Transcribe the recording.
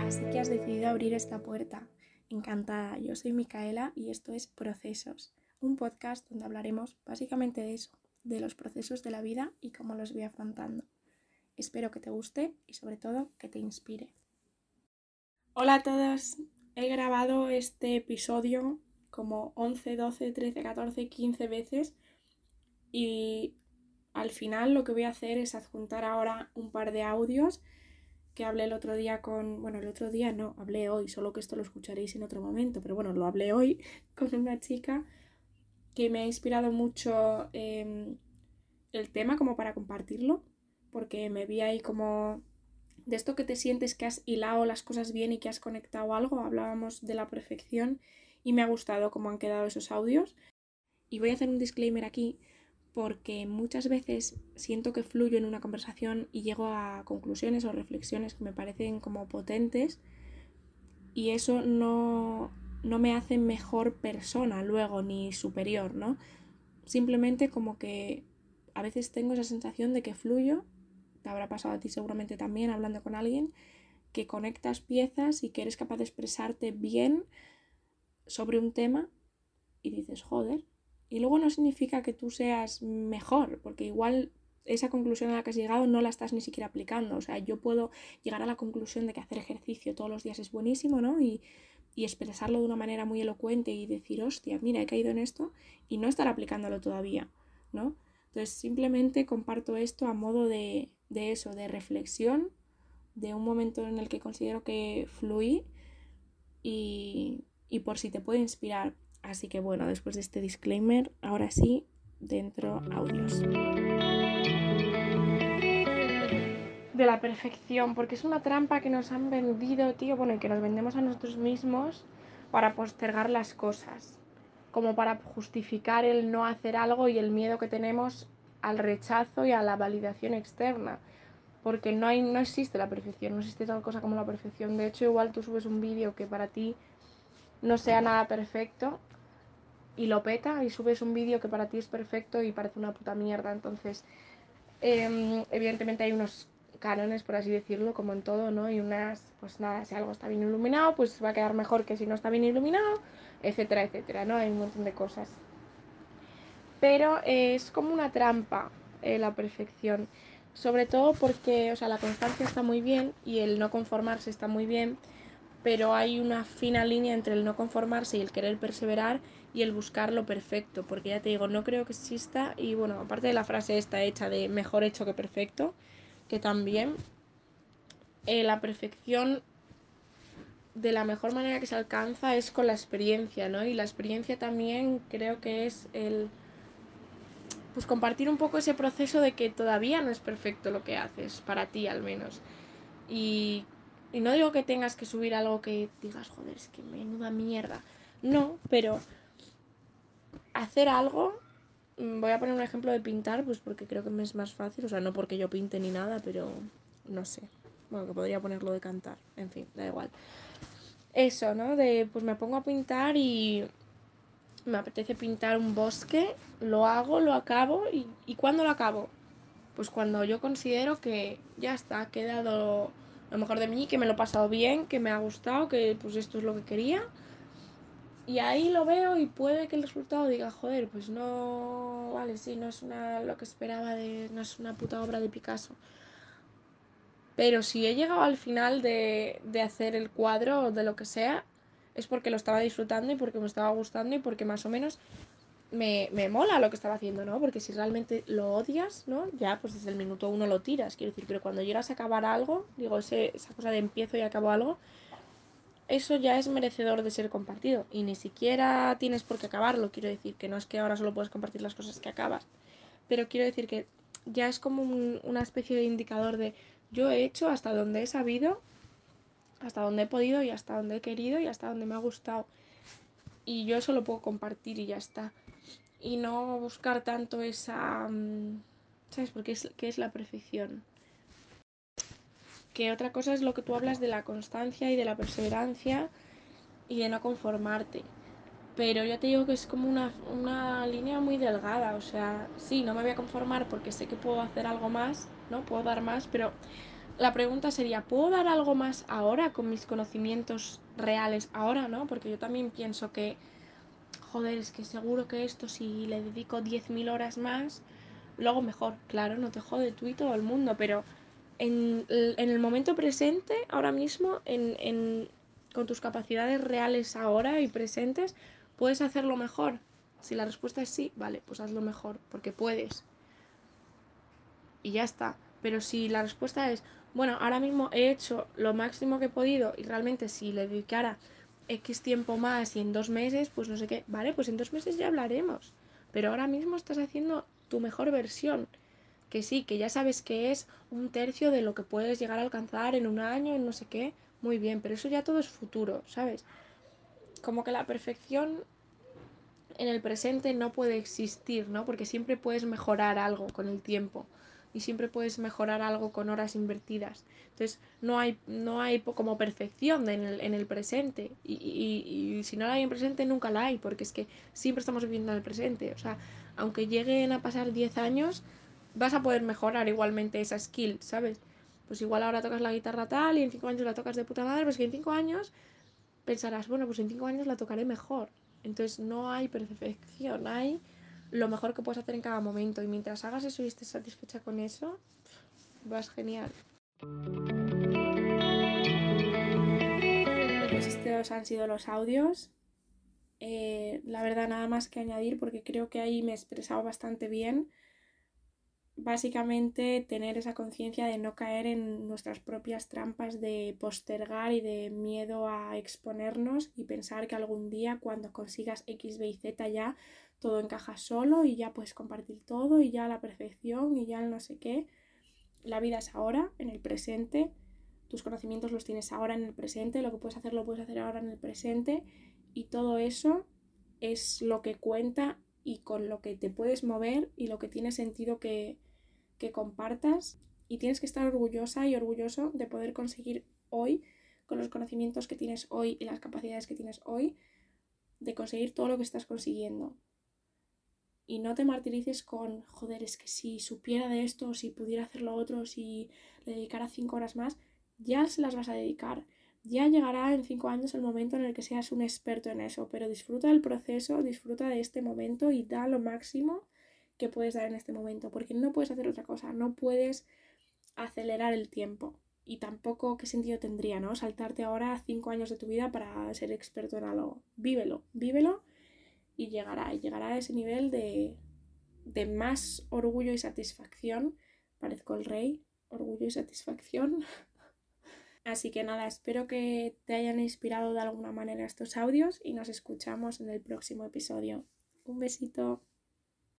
Así que has decidido abrir esta puerta. Encantada, yo soy Micaela y esto es Procesos, un podcast donde hablaremos básicamente de eso, de los procesos de la vida y cómo los voy afrontando. Espero que te guste y sobre todo que te inspire. Hola a todos, he grabado este episodio como 11, 12, 13, 14, 15 veces y al final lo que voy a hacer es adjuntar ahora un par de audios que hablé el otro día con, bueno, el otro día no, hablé hoy, solo que esto lo escucharéis en otro momento, pero bueno, lo hablé hoy con una chica que me ha inspirado mucho em, el tema como para compartirlo, porque me vi ahí como de esto que te sientes que has hilado las cosas bien y que has conectado algo, hablábamos de la perfección y me ha gustado cómo han quedado esos audios. Y voy a hacer un disclaimer aquí porque muchas veces siento que fluyo en una conversación y llego a conclusiones o reflexiones que me parecen como potentes y eso no, no me hace mejor persona luego ni superior, ¿no? Simplemente como que a veces tengo esa sensación de que fluyo, te habrá pasado a ti seguramente también hablando con alguien, que conectas piezas y que eres capaz de expresarte bien sobre un tema y dices, joder, y luego no significa que tú seas mejor, porque igual esa conclusión a la que has llegado no la estás ni siquiera aplicando. O sea, yo puedo llegar a la conclusión de que hacer ejercicio todos los días es buenísimo, ¿no? Y, y expresarlo de una manera muy elocuente y decir, hostia, mira, he caído en esto y no estar aplicándolo todavía, ¿no? Entonces simplemente comparto esto a modo de, de eso, de reflexión, de un momento en el que considero que fluí y, y por si te puede inspirar. Así que bueno, después de este disclaimer, ahora sí, dentro audios. De la perfección, porque es una trampa que nos han vendido, tío, bueno, y que nos vendemos a nosotros mismos para postergar las cosas, como para justificar el no hacer algo y el miedo que tenemos al rechazo y a la validación externa. Porque no, hay, no existe la perfección, no existe tal cosa como la perfección. De hecho, igual tú subes un vídeo que para ti no sea nada perfecto y lo peta y subes un vídeo que para ti es perfecto y parece una puta mierda. Entonces, em, evidentemente hay unos cánones, por así decirlo, como en todo, ¿no? Y unas, pues nada, si algo está bien iluminado, pues va a quedar mejor que si no está bien iluminado, etcétera, etcétera, ¿no? Hay un montón de cosas. Pero es como una trampa eh, la perfección. Sobre todo porque, o sea, la constancia está muy bien y el no conformarse está muy bien, pero hay una fina línea entre el no conformarse y el querer perseverar y el buscar lo perfecto, porque ya te digo, no creo que exista y bueno, aparte de la frase esta hecha de mejor hecho que perfecto, que también eh, la perfección de la mejor manera que se alcanza es con la experiencia, ¿no? Y la experiencia también creo que es el pues compartir un poco ese proceso de que todavía no es perfecto lo que haces, para ti al menos. Y y no digo que tengas que subir algo que digas, joder, es que menuda mierda. No, pero hacer algo, mm, voy a poner un ejemplo de pintar, pues porque creo que me es más fácil, o sea, no porque yo pinte ni nada, pero no sé. Bueno, que podría ponerlo de cantar, en fin, da igual. Eso, ¿no? De, pues me pongo a pintar y me apetece pintar un bosque, lo hago, lo acabo y, ¿y cuándo lo acabo? Pues cuando yo considero que ya está, ha quedado lo mejor de mí, que me lo he pasado bien, que me ha gustado, que pues esto es lo que quería. Y ahí lo veo y puede que el resultado diga, joder, pues no, vale, sí, no es una, lo que esperaba de, no es una puta obra de Picasso. Pero si he llegado al final de, de hacer el cuadro o de lo que sea, es porque lo estaba disfrutando y porque me estaba gustando y porque más o menos me, me, mola lo que estaba haciendo, ¿no? Porque si realmente lo odias, ¿no? Ya, pues desde el minuto uno lo tiras, quiero decir, pero cuando llegas a acabar algo, digo, ese, esa cosa de empiezo y acabo algo, eso ya es merecedor de ser compartido. Y ni siquiera tienes por qué acabarlo, quiero decir, que no es que ahora solo puedes compartir las cosas que acabas, pero quiero decir que ya es como un, una especie de indicador de yo he hecho hasta donde he sabido, hasta donde he podido y hasta donde he querido y hasta donde me ha gustado. Y yo eso lo puedo compartir y ya está y no buscar tanto esa... Mm, ¿Sabes? Porque es, ¿qué es la perfección? Que otra cosa es lo que tú hablas de la constancia y de la perseverancia y de no conformarte. Pero ya te digo que es como una, una línea muy delgada, o sea, sí, no me voy a conformar porque sé que puedo hacer algo más, ¿no? Puedo dar más, pero la pregunta sería, ¿puedo dar algo más ahora con mis conocimientos reales ahora, ¿no? Porque yo también pienso que, joder, es que seguro que esto si le dedico 10.000 horas más, luego mejor, claro, no te jode tú y todo el mundo, pero en, en el momento presente, ahora mismo, en, en, con tus capacidades reales ahora y presentes, ¿Puedes hacerlo mejor? Si la respuesta es sí, vale, pues hazlo mejor, porque puedes. Y ya está. Pero si la respuesta es, bueno, ahora mismo he hecho lo máximo que he podido y realmente si le dedicara X tiempo más y en dos meses, pues no sé qué, vale, pues en dos meses ya hablaremos. Pero ahora mismo estás haciendo tu mejor versión. Que sí, que ya sabes que es un tercio de lo que puedes llegar a alcanzar en un año, en no sé qué. Muy bien, pero eso ya todo es futuro, ¿sabes? como que la perfección en el presente no puede existir, ¿no? Porque siempre puedes mejorar algo con el tiempo y siempre puedes mejorar algo con horas invertidas. Entonces, no hay, no hay como perfección en el, en el presente. Y, y, y, si no la hay en presente, nunca la hay, porque es que siempre estamos viviendo en el presente. O sea, aunque lleguen a pasar 10 años, vas a poder mejorar igualmente esa skill, ¿sabes? Pues igual ahora tocas la guitarra tal y en 5 años la tocas de puta madre, pues que en 5 años pensarás, bueno, pues en cinco años la tocaré mejor. Entonces no hay perfección, hay lo mejor que puedes hacer en cada momento. Y mientras hagas eso y estés satisfecha con eso, vas genial. Pues estos han sido los audios. Eh, la verdad, nada más que añadir porque creo que ahí me he expresado bastante bien básicamente tener esa conciencia de no caer en nuestras propias trampas de postergar y de miedo a exponernos y pensar que algún día cuando consigas X, B y Z ya todo encaja solo y ya puedes compartir todo y ya la perfección y ya el no sé qué. La vida es ahora, en el presente. Tus conocimientos los tienes ahora en el presente, lo que puedes hacer lo puedes hacer ahora en el presente y todo eso es lo que cuenta y con lo que te puedes mover y lo que tiene sentido que, que compartas y tienes que estar orgullosa y orgulloso de poder conseguir hoy, con los conocimientos que tienes hoy y las capacidades que tienes hoy, de conseguir todo lo que estás consiguiendo. Y no te martirices con, joder, es que si supiera de esto, si pudiera hacer lo otro, si le dedicara cinco horas más, ya se las vas a dedicar. Ya llegará en cinco años el momento en el que seas un experto en eso, pero disfruta del proceso, disfruta de este momento y da lo máximo que puedes dar en este momento, porque no puedes hacer otra cosa, no puedes acelerar el tiempo. Y tampoco qué sentido tendría, ¿no? Saltarte ahora cinco años de tu vida para ser experto en algo. Vívelo, vívelo y llegará, llegará a ese nivel de, de más orgullo y satisfacción. Parezco el rey, orgullo y satisfacción. Así que nada, espero que te hayan inspirado de alguna manera estos audios y nos escuchamos en el próximo episodio. Un besito.